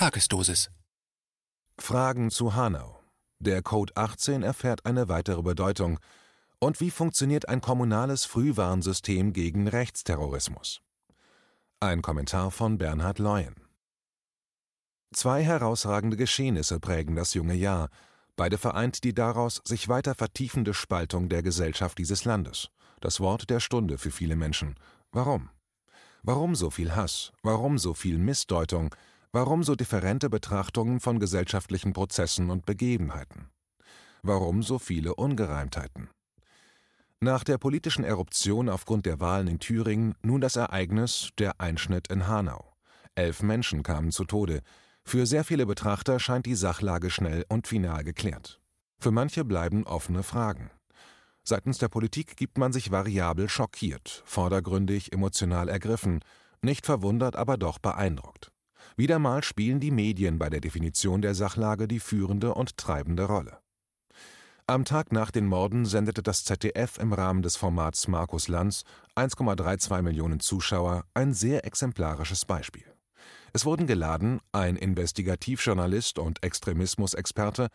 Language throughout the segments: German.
Tagesdosis. Fragen zu Hanau. Der Code 18 erfährt eine weitere Bedeutung. Und wie funktioniert ein kommunales Frühwarnsystem gegen Rechtsterrorismus? Ein Kommentar von Bernhard Leuen. Zwei herausragende Geschehnisse prägen das junge Jahr. Beide vereint die daraus sich weiter vertiefende Spaltung der Gesellschaft dieses Landes. Das Wort der Stunde für viele Menschen. Warum? Warum so viel Hass? Warum so viel Missdeutung? Warum so differente Betrachtungen von gesellschaftlichen Prozessen und Begebenheiten? Warum so viele Ungereimtheiten? Nach der politischen Eruption aufgrund der Wahlen in Thüringen nun das Ereignis der Einschnitt in Hanau. Elf Menschen kamen zu Tode. Für sehr viele Betrachter scheint die Sachlage schnell und final geklärt. Für manche bleiben offene Fragen. Seitens der Politik gibt man sich variabel schockiert, vordergründig emotional ergriffen, nicht verwundert, aber doch beeindruckt. Wieder mal spielen die Medien bei der Definition der Sachlage die führende und treibende Rolle. Am Tag nach den Morden sendete das ZDF im Rahmen des Formats Markus Lanz 1,32 Millionen Zuschauer ein sehr exemplarisches Beispiel. Es wurden geladen ein Investigativjournalist und Extremismusexperte,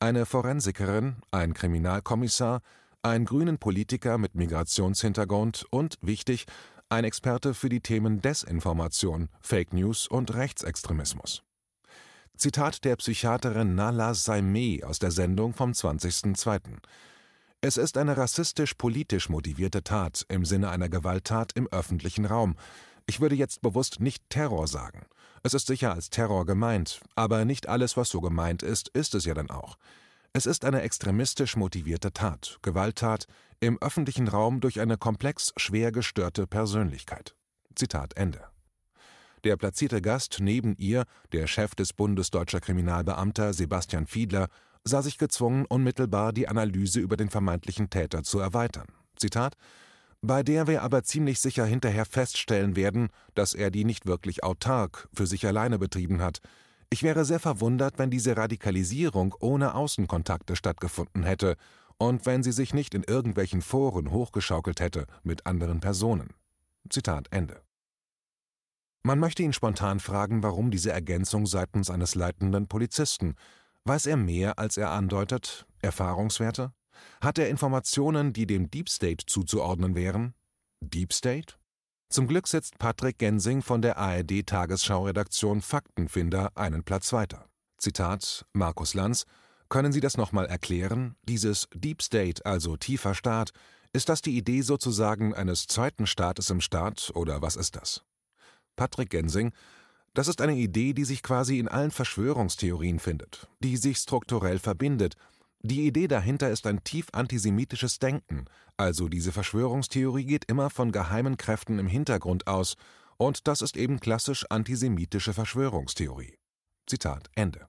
eine Forensikerin, ein Kriminalkommissar, ein grünen Politiker mit Migrationshintergrund und, wichtig, ein Experte für die Themen Desinformation, Fake News und Rechtsextremismus. Zitat der Psychiaterin Nala Saimeh aus der Sendung vom 20.02. Es ist eine rassistisch-politisch motivierte Tat im Sinne einer Gewalttat im öffentlichen Raum. Ich würde jetzt bewusst nicht Terror sagen. Es ist sicher als Terror gemeint, aber nicht alles, was so gemeint ist, ist es ja dann auch. Es ist eine extremistisch motivierte Tat, Gewalttat, im öffentlichen Raum durch eine komplex schwer gestörte Persönlichkeit. Zitat Ende. Der platzierte Gast neben ihr, der Chef des Bundes deutscher Kriminalbeamter Sebastian Fiedler, sah sich gezwungen, unmittelbar die Analyse über den vermeintlichen Täter zu erweitern. Zitat bei der wir aber ziemlich sicher hinterher feststellen werden, dass er die nicht wirklich autark für sich alleine betrieben hat, ich wäre sehr verwundert, wenn diese Radikalisierung ohne Außenkontakte stattgefunden hätte und wenn sie sich nicht in irgendwelchen Foren hochgeschaukelt hätte mit anderen Personen. Zitat Ende. Man möchte ihn spontan fragen, warum diese Ergänzung seitens eines leitenden Polizisten. Weiß er mehr, als er andeutet? Erfahrungswerte? Hat er Informationen, die dem Deep State zuzuordnen wären? Deep State? Zum Glück sitzt Patrick Gensing von der ARD-Tagesschau-Redaktion Faktenfinder einen Platz weiter. Zitat Markus Lanz: Können Sie das nochmal erklären? Dieses Deep State, also tiefer Staat, ist das die Idee sozusagen eines zweiten Staates im Staat oder was ist das? Patrick Gensing: Das ist eine Idee, die sich quasi in allen Verschwörungstheorien findet, die sich strukturell verbindet die Idee dahinter ist ein tief antisemitisches Denken, also diese Verschwörungstheorie geht immer von geheimen Kräften im Hintergrund aus, und das ist eben klassisch antisemitische Verschwörungstheorie. Zitat Ende.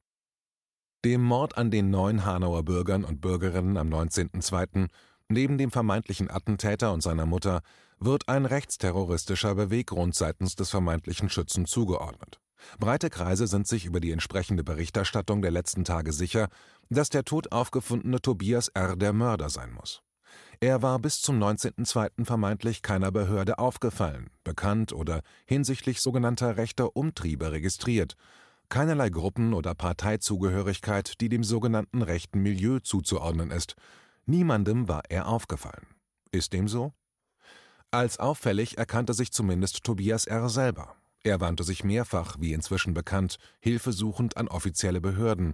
Dem Mord an den neun Hanauer Bürgern und Bürgerinnen am 19.02., neben dem vermeintlichen Attentäter und seiner Mutter, wird ein rechtsterroristischer Beweggrund seitens des vermeintlichen Schützen zugeordnet. Breite Kreise sind sich über die entsprechende Berichterstattung der letzten Tage sicher, dass der tot aufgefundene Tobias R. der Mörder sein muss. Er war bis zum 19.02. vermeintlich keiner Behörde aufgefallen, bekannt oder hinsichtlich sogenannter rechter Umtriebe registriert, keinerlei Gruppen- oder Parteizugehörigkeit, die dem sogenannten rechten Milieu zuzuordnen ist. Niemandem war er aufgefallen. Ist dem so? Als auffällig erkannte sich zumindest Tobias R. selber. Er wandte sich mehrfach, wie inzwischen bekannt, hilfesuchend an offizielle Behörden.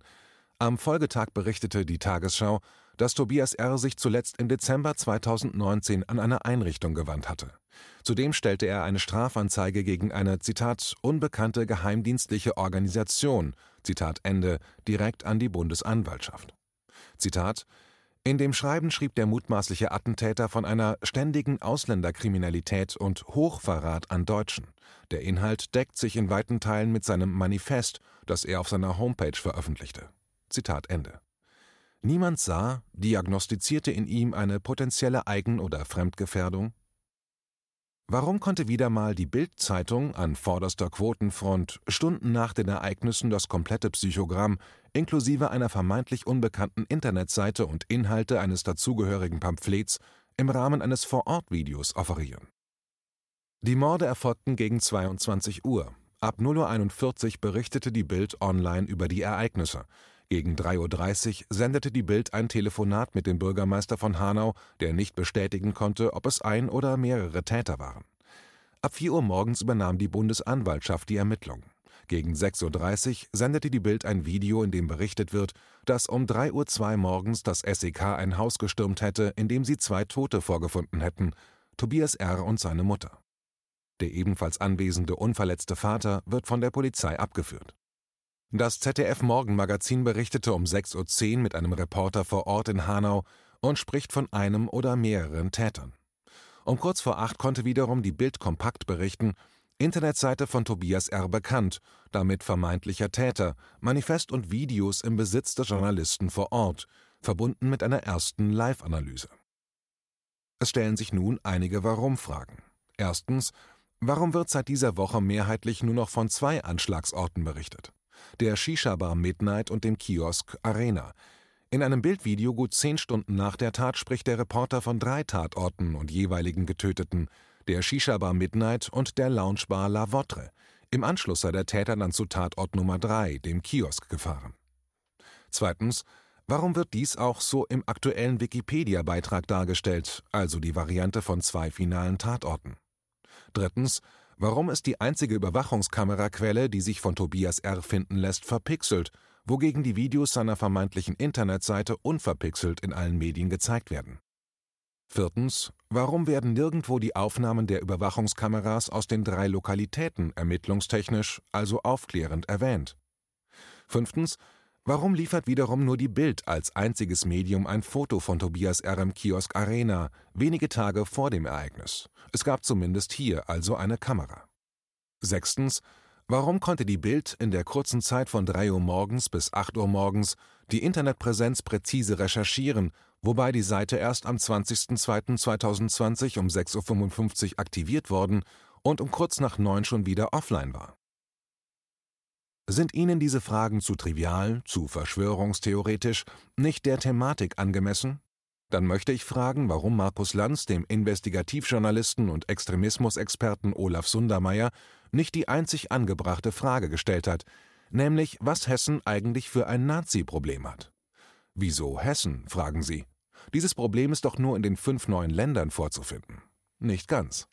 Am Folgetag berichtete die Tagesschau, dass Tobias R. sich zuletzt im Dezember 2019 an eine Einrichtung gewandt hatte. Zudem stellte er eine Strafanzeige gegen eine, Zitat, unbekannte geheimdienstliche Organisation, Zitat Ende, direkt an die Bundesanwaltschaft. Zitat, in dem Schreiben schrieb der mutmaßliche Attentäter von einer ständigen Ausländerkriminalität und Hochverrat an Deutschen. Der Inhalt deckt sich in weiten Teilen mit seinem Manifest, das er auf seiner Homepage veröffentlichte. Zitat Ende. Niemand sah, diagnostizierte in ihm eine potenzielle Eigen- oder Fremdgefährdung? Warum konnte wieder mal die Bild-Zeitung an vorderster Quotenfront Stunden nach den Ereignissen das komplette Psychogramm inklusive einer vermeintlich unbekannten Internetseite und Inhalte eines dazugehörigen Pamphlets im Rahmen eines Vor-Ort-Videos offerieren? Die Morde erfolgten gegen 22 Uhr, Ab 0.41 Uhr berichtete die Bild online über die Ereignisse. Gegen 3.30 Uhr sendete die Bild ein Telefonat mit dem Bürgermeister von Hanau, der nicht bestätigen konnte, ob es ein oder mehrere Täter waren. Ab 4 Uhr morgens übernahm die Bundesanwaltschaft die Ermittlungen. Gegen 6.30 Uhr sendete die Bild ein Video, in dem berichtet wird, dass um 3.02 Uhr morgens das SEK ein Haus gestürmt hätte, in dem sie zwei Tote vorgefunden hätten, Tobias R. und seine Mutter. Der ebenfalls anwesende unverletzte Vater wird von der Polizei abgeführt. Das ZDF Morgenmagazin berichtete um 6.10 Uhr mit einem Reporter vor Ort in Hanau und spricht von einem oder mehreren Tätern. Um kurz vor acht konnte wiederum die Bild kompakt berichten, Internetseite von Tobias R. bekannt, damit vermeintlicher Täter, Manifest und Videos im Besitz des Journalisten vor Ort, verbunden mit einer ersten Live-Analyse. Es stellen sich nun einige Warum-Fragen. Erstens, Warum wird seit dieser Woche mehrheitlich nur noch von zwei Anschlagsorten berichtet? Der Shisha-Bar Midnight und dem Kiosk Arena. In einem Bildvideo gut zehn Stunden nach der Tat spricht der Reporter von drei Tatorten und jeweiligen Getöteten, der Shisha-Bar Midnight und der Loungebar La Votre. Im Anschluss sei der Täter dann zu Tatort Nummer drei, dem Kiosk, gefahren. Zweitens, warum wird dies auch so im aktuellen Wikipedia-Beitrag dargestellt, also die Variante von zwei finalen Tatorten? Drittens, warum ist die einzige Überwachungskameraquelle, die sich von Tobias R. finden lässt, verpixelt, wogegen die Videos seiner vermeintlichen Internetseite unverpixelt in allen Medien gezeigt werden? Viertens, warum werden nirgendwo die Aufnahmen der Überwachungskameras aus den drei Lokalitäten ermittlungstechnisch, also aufklärend erwähnt? Fünftens, Warum liefert wiederum nur die Bild als einziges Medium ein Foto von Tobias R. im Kiosk Arena, wenige Tage vor dem Ereignis? Es gab zumindest hier also eine Kamera. Sechstens. Warum konnte die Bild in der kurzen Zeit von 3 Uhr morgens bis 8 Uhr morgens die Internetpräsenz präzise recherchieren, wobei die Seite erst am 20.02.2020 um 6.55 Uhr aktiviert worden und um kurz nach 9 schon wieder offline war? Sind Ihnen diese Fragen zu trivial, zu verschwörungstheoretisch, nicht der Thematik angemessen? Dann möchte ich fragen, warum Markus Lanz dem Investigativjournalisten und Extremismusexperten Olaf Sundermeier nicht die einzig angebrachte Frage gestellt hat, nämlich was Hessen eigentlich für ein Nazi-Problem hat. Wieso Hessen, fragen Sie. Dieses Problem ist doch nur in den fünf neuen Ländern vorzufinden. Nicht ganz.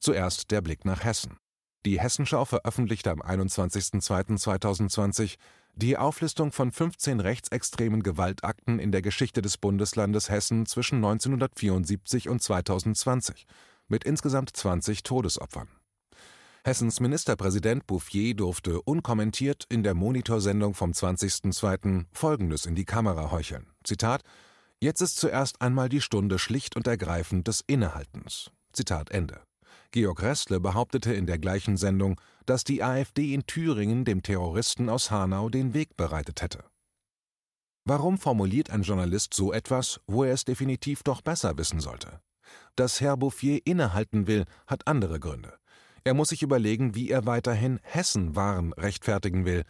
Zuerst der Blick nach Hessen. Die Hessenschau veröffentlichte am 21.02.2020 die Auflistung von 15 rechtsextremen Gewaltakten in der Geschichte des Bundeslandes Hessen zwischen 1974 und 2020 mit insgesamt 20 Todesopfern. Hessens Ministerpräsident Bouffier durfte unkommentiert in der Monitorsendung vom 20.02. Folgendes in die Kamera heucheln. Zitat Jetzt ist zuerst einmal die Stunde schlicht und ergreifend des Innehaltens. Zitat Ende. Georg Restle behauptete in der gleichen Sendung, dass die AfD in Thüringen dem Terroristen aus Hanau den Weg bereitet hätte. Warum formuliert ein Journalist so etwas, wo er es definitiv doch besser wissen sollte? Dass Herr Bouffier innehalten will, hat andere Gründe. Er muss sich überlegen, wie er weiterhin Hessen-Waren rechtfertigen will.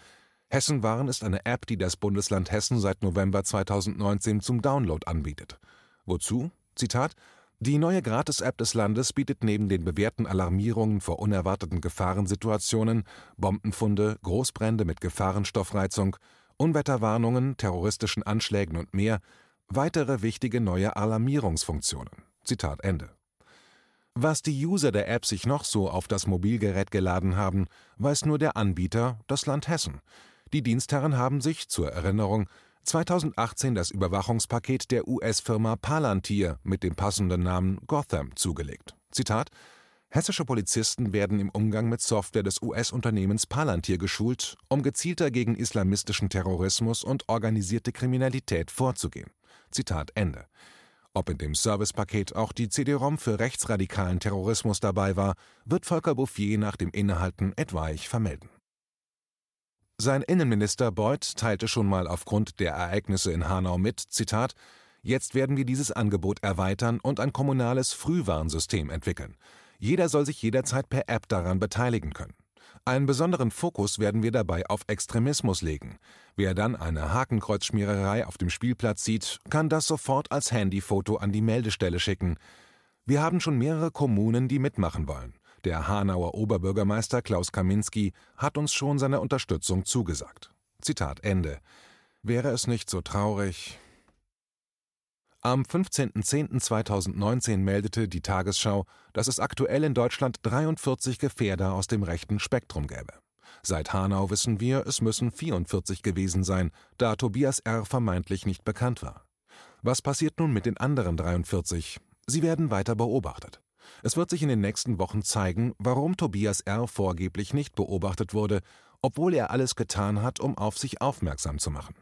Hessen-Waren ist eine App, die das Bundesland Hessen seit November 2019 zum Download anbietet. Wozu? Zitat die neue Gratis-App des Landes bietet neben den bewährten Alarmierungen vor unerwarteten Gefahrensituationen, Bombenfunde, Großbrände mit Gefahrenstoffreizung, Unwetterwarnungen, terroristischen Anschlägen und mehr weitere wichtige neue Alarmierungsfunktionen. Zitat Ende. Was die User der App sich noch so auf das Mobilgerät geladen haben, weiß nur der Anbieter, das Land Hessen. Die Dienstherren haben sich, zur Erinnerung, 2018 das Überwachungspaket der US-Firma Palantir mit dem passenden Namen Gotham zugelegt. Zitat Hessische Polizisten werden im Umgang mit Software des US-Unternehmens Palantir geschult, um gezielter gegen islamistischen Terrorismus und organisierte Kriminalität vorzugehen. Zitat Ende. Ob in dem Servicepaket auch die CD-ROM für rechtsradikalen Terrorismus dabei war, wird Volker Bouffier nach dem Innehalten etwaig vermelden. Sein Innenminister Beuth teilte schon mal aufgrund der Ereignisse in Hanau mit, Zitat, Jetzt werden wir dieses Angebot erweitern und ein kommunales Frühwarnsystem entwickeln. Jeder soll sich jederzeit per App daran beteiligen können. Einen besonderen Fokus werden wir dabei auf Extremismus legen. Wer dann eine Hakenkreuzschmiererei auf dem Spielplatz sieht, kann das sofort als Handyfoto an die Meldestelle schicken. Wir haben schon mehrere Kommunen, die mitmachen wollen. Der Hanauer Oberbürgermeister Klaus Kaminski hat uns schon seine Unterstützung zugesagt. Zitat Ende. Wäre es nicht so traurig. Am 15.10.2019 meldete die Tagesschau, dass es aktuell in Deutschland 43 Gefährder aus dem rechten Spektrum gäbe. Seit Hanau wissen wir, es müssen 44 gewesen sein, da Tobias R. vermeintlich nicht bekannt war. Was passiert nun mit den anderen 43? Sie werden weiter beobachtet. Es wird sich in den nächsten Wochen zeigen, warum Tobias R. vorgeblich nicht beobachtet wurde, obwohl er alles getan hat, um auf sich aufmerksam zu machen.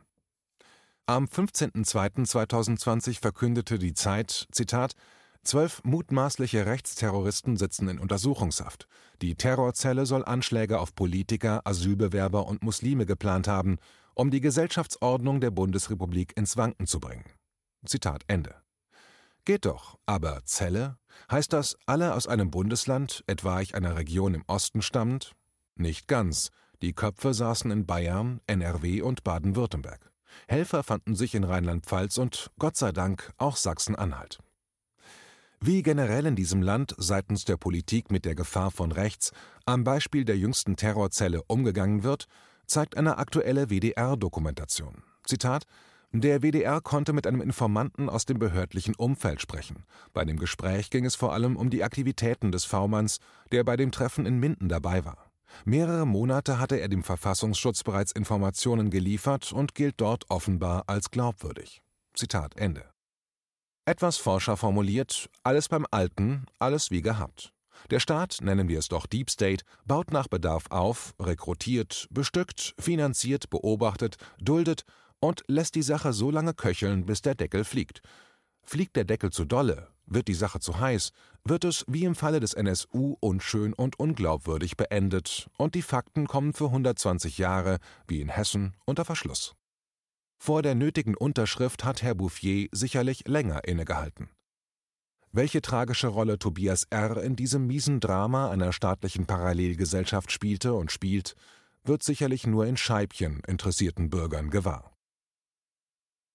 Am 15.02.2020 verkündete die Zeit, Zitat, Zwölf mutmaßliche Rechtsterroristen sitzen in Untersuchungshaft. Die Terrorzelle soll Anschläge auf Politiker, Asylbewerber und Muslime geplant haben, um die Gesellschaftsordnung der Bundesrepublik ins Wanken zu bringen. Zitat Ende. Geht doch, aber Zelle? Heißt das, alle aus einem Bundesland, etwa ich einer Region im Osten stammend? Nicht ganz. Die Köpfe saßen in Bayern, NRW und Baden-Württemberg. Helfer fanden sich in Rheinland-Pfalz und, Gott sei Dank, auch Sachsen-Anhalt. Wie generell in diesem Land seitens der Politik mit der Gefahr von rechts am Beispiel der jüngsten Terrorzelle umgegangen wird, zeigt eine aktuelle WDR-Dokumentation. Zitat der WDR konnte mit einem Informanten aus dem behördlichen Umfeld sprechen. Bei dem Gespräch ging es vor allem um die Aktivitäten des V-Manns, der bei dem Treffen in Minden dabei war. Mehrere Monate hatte er dem Verfassungsschutz bereits Informationen geliefert und gilt dort offenbar als glaubwürdig. Zitat Ende. Etwas forscher formuliert, alles beim Alten, alles wie gehabt. Der Staat, nennen wir es doch Deep State, baut nach Bedarf auf, rekrutiert, bestückt, finanziert, beobachtet, duldet und lässt die Sache so lange köcheln, bis der Deckel fliegt. Fliegt der Deckel zu dolle, wird die Sache zu heiß, wird es wie im Falle des NSU unschön und unglaubwürdig beendet und die Fakten kommen für 120 Jahre, wie in Hessen, unter Verschluss. Vor der nötigen Unterschrift hat Herr Bouffier sicherlich länger innegehalten. Welche tragische Rolle Tobias R. in diesem miesen Drama einer staatlichen Parallelgesellschaft spielte und spielt, wird sicherlich nur in Scheibchen interessierten Bürgern gewahr.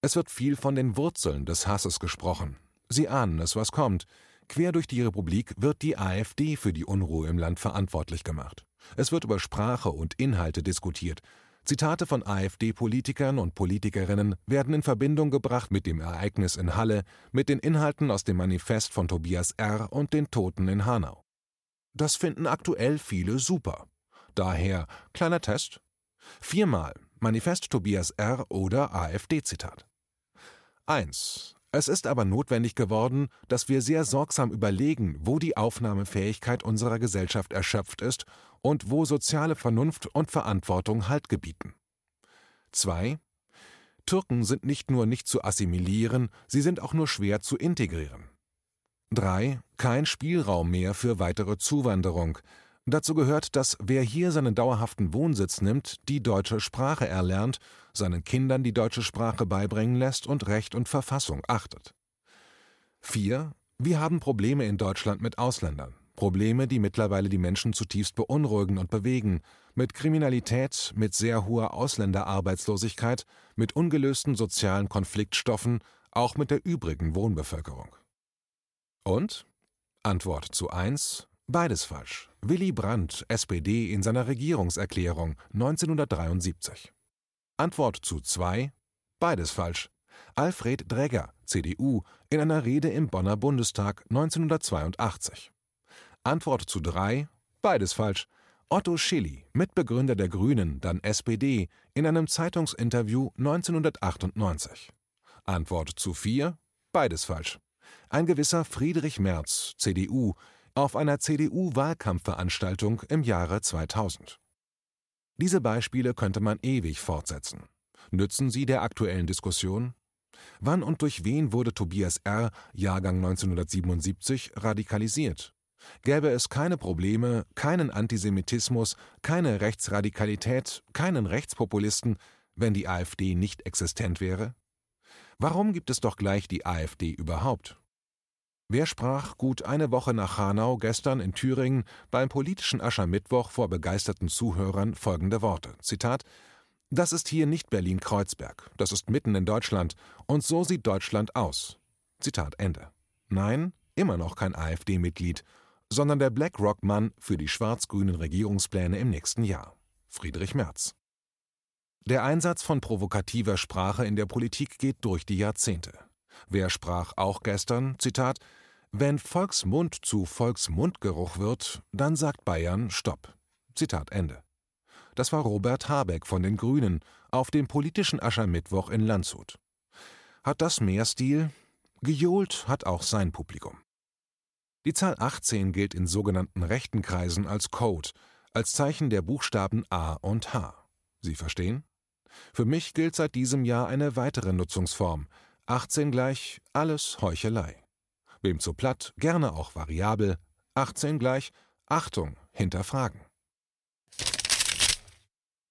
Es wird viel von den Wurzeln des Hasses gesprochen. Sie ahnen es, was kommt. Quer durch die Republik wird die AfD für die Unruhe im Land verantwortlich gemacht. Es wird über Sprache und Inhalte diskutiert. Zitate von AfD-Politikern und Politikerinnen werden in Verbindung gebracht mit dem Ereignis in Halle, mit den Inhalten aus dem Manifest von Tobias R. und den Toten in Hanau. Das finden aktuell viele super. Daher kleiner Test. Viermal Manifest Tobias R. oder AfD-Zitat. 1. Es ist aber notwendig geworden, dass wir sehr sorgsam überlegen, wo die Aufnahmefähigkeit unserer Gesellschaft erschöpft ist und wo soziale Vernunft und Verantwortung Halt gebieten. 2. Türken sind nicht nur nicht zu assimilieren, sie sind auch nur schwer zu integrieren. 3. Kein Spielraum mehr für weitere Zuwanderung, Dazu gehört, dass wer hier seinen dauerhaften Wohnsitz nimmt, die deutsche Sprache erlernt, seinen Kindern die deutsche Sprache beibringen lässt und Recht und Verfassung achtet. 4. Wir haben Probleme in Deutschland mit Ausländern. Probleme, die mittlerweile die Menschen zutiefst beunruhigen und bewegen, mit Kriminalität, mit sehr hoher Ausländerarbeitslosigkeit, mit ungelösten sozialen Konfliktstoffen, auch mit der übrigen Wohnbevölkerung. Und? Antwort zu 1. Beides falsch. Willy Brandt, SPD, in seiner Regierungserklärung 1973. Antwort zu 2. Beides falsch. Alfred Dregger, CDU, in einer Rede im Bonner Bundestag 1982. Antwort zu 3. Beides falsch. Otto Schilly, Mitbegründer der Grünen, dann SPD, in einem Zeitungsinterview 1998. Antwort zu 4. Beides falsch. Ein gewisser Friedrich Merz, CDU, auf einer CDU-Wahlkampfveranstaltung im Jahre 2000. Diese Beispiele könnte man ewig fortsetzen. Nützen sie der aktuellen Diskussion? Wann und durch wen wurde Tobias R., Jahrgang 1977, radikalisiert? Gäbe es keine Probleme, keinen Antisemitismus, keine Rechtsradikalität, keinen Rechtspopulisten, wenn die AfD nicht existent wäre? Warum gibt es doch gleich die AfD überhaupt? Wer sprach gut eine Woche nach Hanau gestern in Thüringen beim politischen Aschermittwoch vor begeisterten Zuhörern folgende Worte: Zitat Das ist hier nicht Berlin-Kreuzberg, das ist mitten in Deutschland und so sieht Deutschland aus. Zitat Ende. Nein, immer noch kein AfD-Mitglied. sondern der BlackRock-Mann für die schwarz-grünen Regierungspläne im nächsten Jahr. Friedrich Merz. Der Einsatz von provokativer Sprache in der Politik geht durch die Jahrzehnte. Wer sprach auch gestern, Zitat, wenn Volksmund zu Volksmundgeruch wird, dann sagt Bayern Stopp. Zitat Ende. Das war Robert Habeck von den Grünen auf dem politischen Aschermittwoch in Landshut. Hat das mehr Stil? Gejohlt hat auch sein Publikum. Die Zahl 18 gilt in sogenannten rechten Kreisen als Code, als Zeichen der Buchstaben A und H. Sie verstehen? Für mich gilt seit diesem Jahr eine weitere Nutzungsform. 18 gleich alles Heuchelei. Wem zu platt, gerne auch variabel. 18 gleich Achtung, hinterfragen.